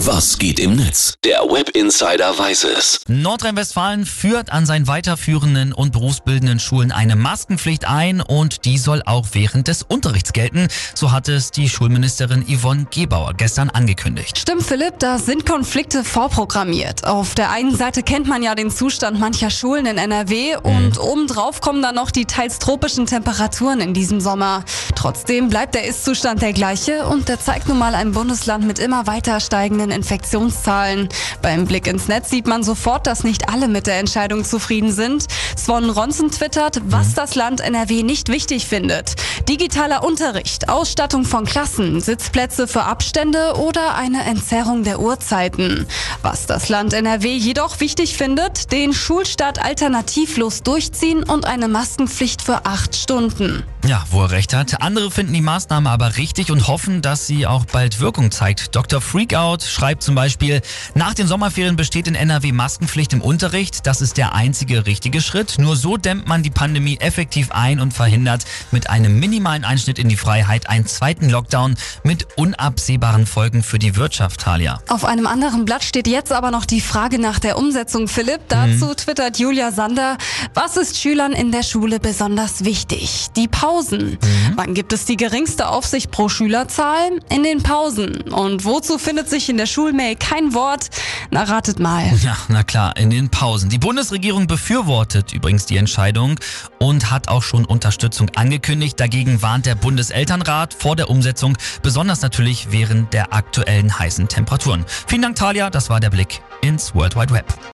Was geht im Netz? Der Web Insider weiß es. Nordrhein-Westfalen führt an seinen weiterführenden und berufsbildenden Schulen eine Maskenpflicht ein und die soll auch während des Unterrichts gelten. So hat es die Schulministerin Yvonne Gebauer gestern angekündigt. Stimmt, Philipp, da sind Konflikte vorprogrammiert. Auf der einen Seite kennt man ja den Zustand mancher Schulen in NRW und obendrauf kommen dann noch die teils tropischen Temperaturen in diesem Sommer. Trotzdem bleibt der Ist-Zustand der gleiche und der zeigt nun mal ein Bundesland mit immer weiter steigenden Infektionszahlen. Beim Blick ins Netz sieht man sofort, dass nicht alle mit der Entscheidung zufrieden sind. Swan Ronson twittert, was das Land NRW nicht wichtig findet. Digitaler Unterricht, Ausstattung von Klassen, Sitzplätze für Abstände oder eine Entzerrung der Uhrzeiten. Was das Land NRW jedoch wichtig findet, den Schulstart alternativlos durchziehen und eine Maskenpflicht für acht Stunden. Ja, wo er recht hat. Andere finden die Maßnahme aber richtig und hoffen, dass sie auch bald Wirkung zeigt. Dr. Freakout schreibt zum Beispiel, nach den Sommerferien besteht in NRW Maskenpflicht im Unterricht. Das ist der einzige richtige Schritt. Nur so dämmt man die Pandemie effektiv ein und verhindert mit einem minimalen Einschnitt in die Freiheit einen zweiten Lockdown mit unabsehbaren Folgen für die Wirtschaft, Talia. Auf einem anderen Blatt steht jetzt aber noch die Frage nach der Umsetzung, Philipp. Dazu twittert Julia Sander, was ist Schülern in der Schule besonders wichtig? Die Pausen. Wann gibt es die geringste Aufsicht pro Schülerzahl? In den Pausen. Und wozu findet sich in der Schulmail kein Wort? Na, ratet mal. Ja, na klar, in den Pausen. Die Bundesregierung befürwortet übrigens die Entscheidung und hat auch schon Unterstützung angekündigt. Dagegen warnt der Bundeselternrat vor der Umsetzung, besonders natürlich während der aktuellen heißen Temperaturen. Vielen Dank, Talia. Das war der Blick ins World Wide Web.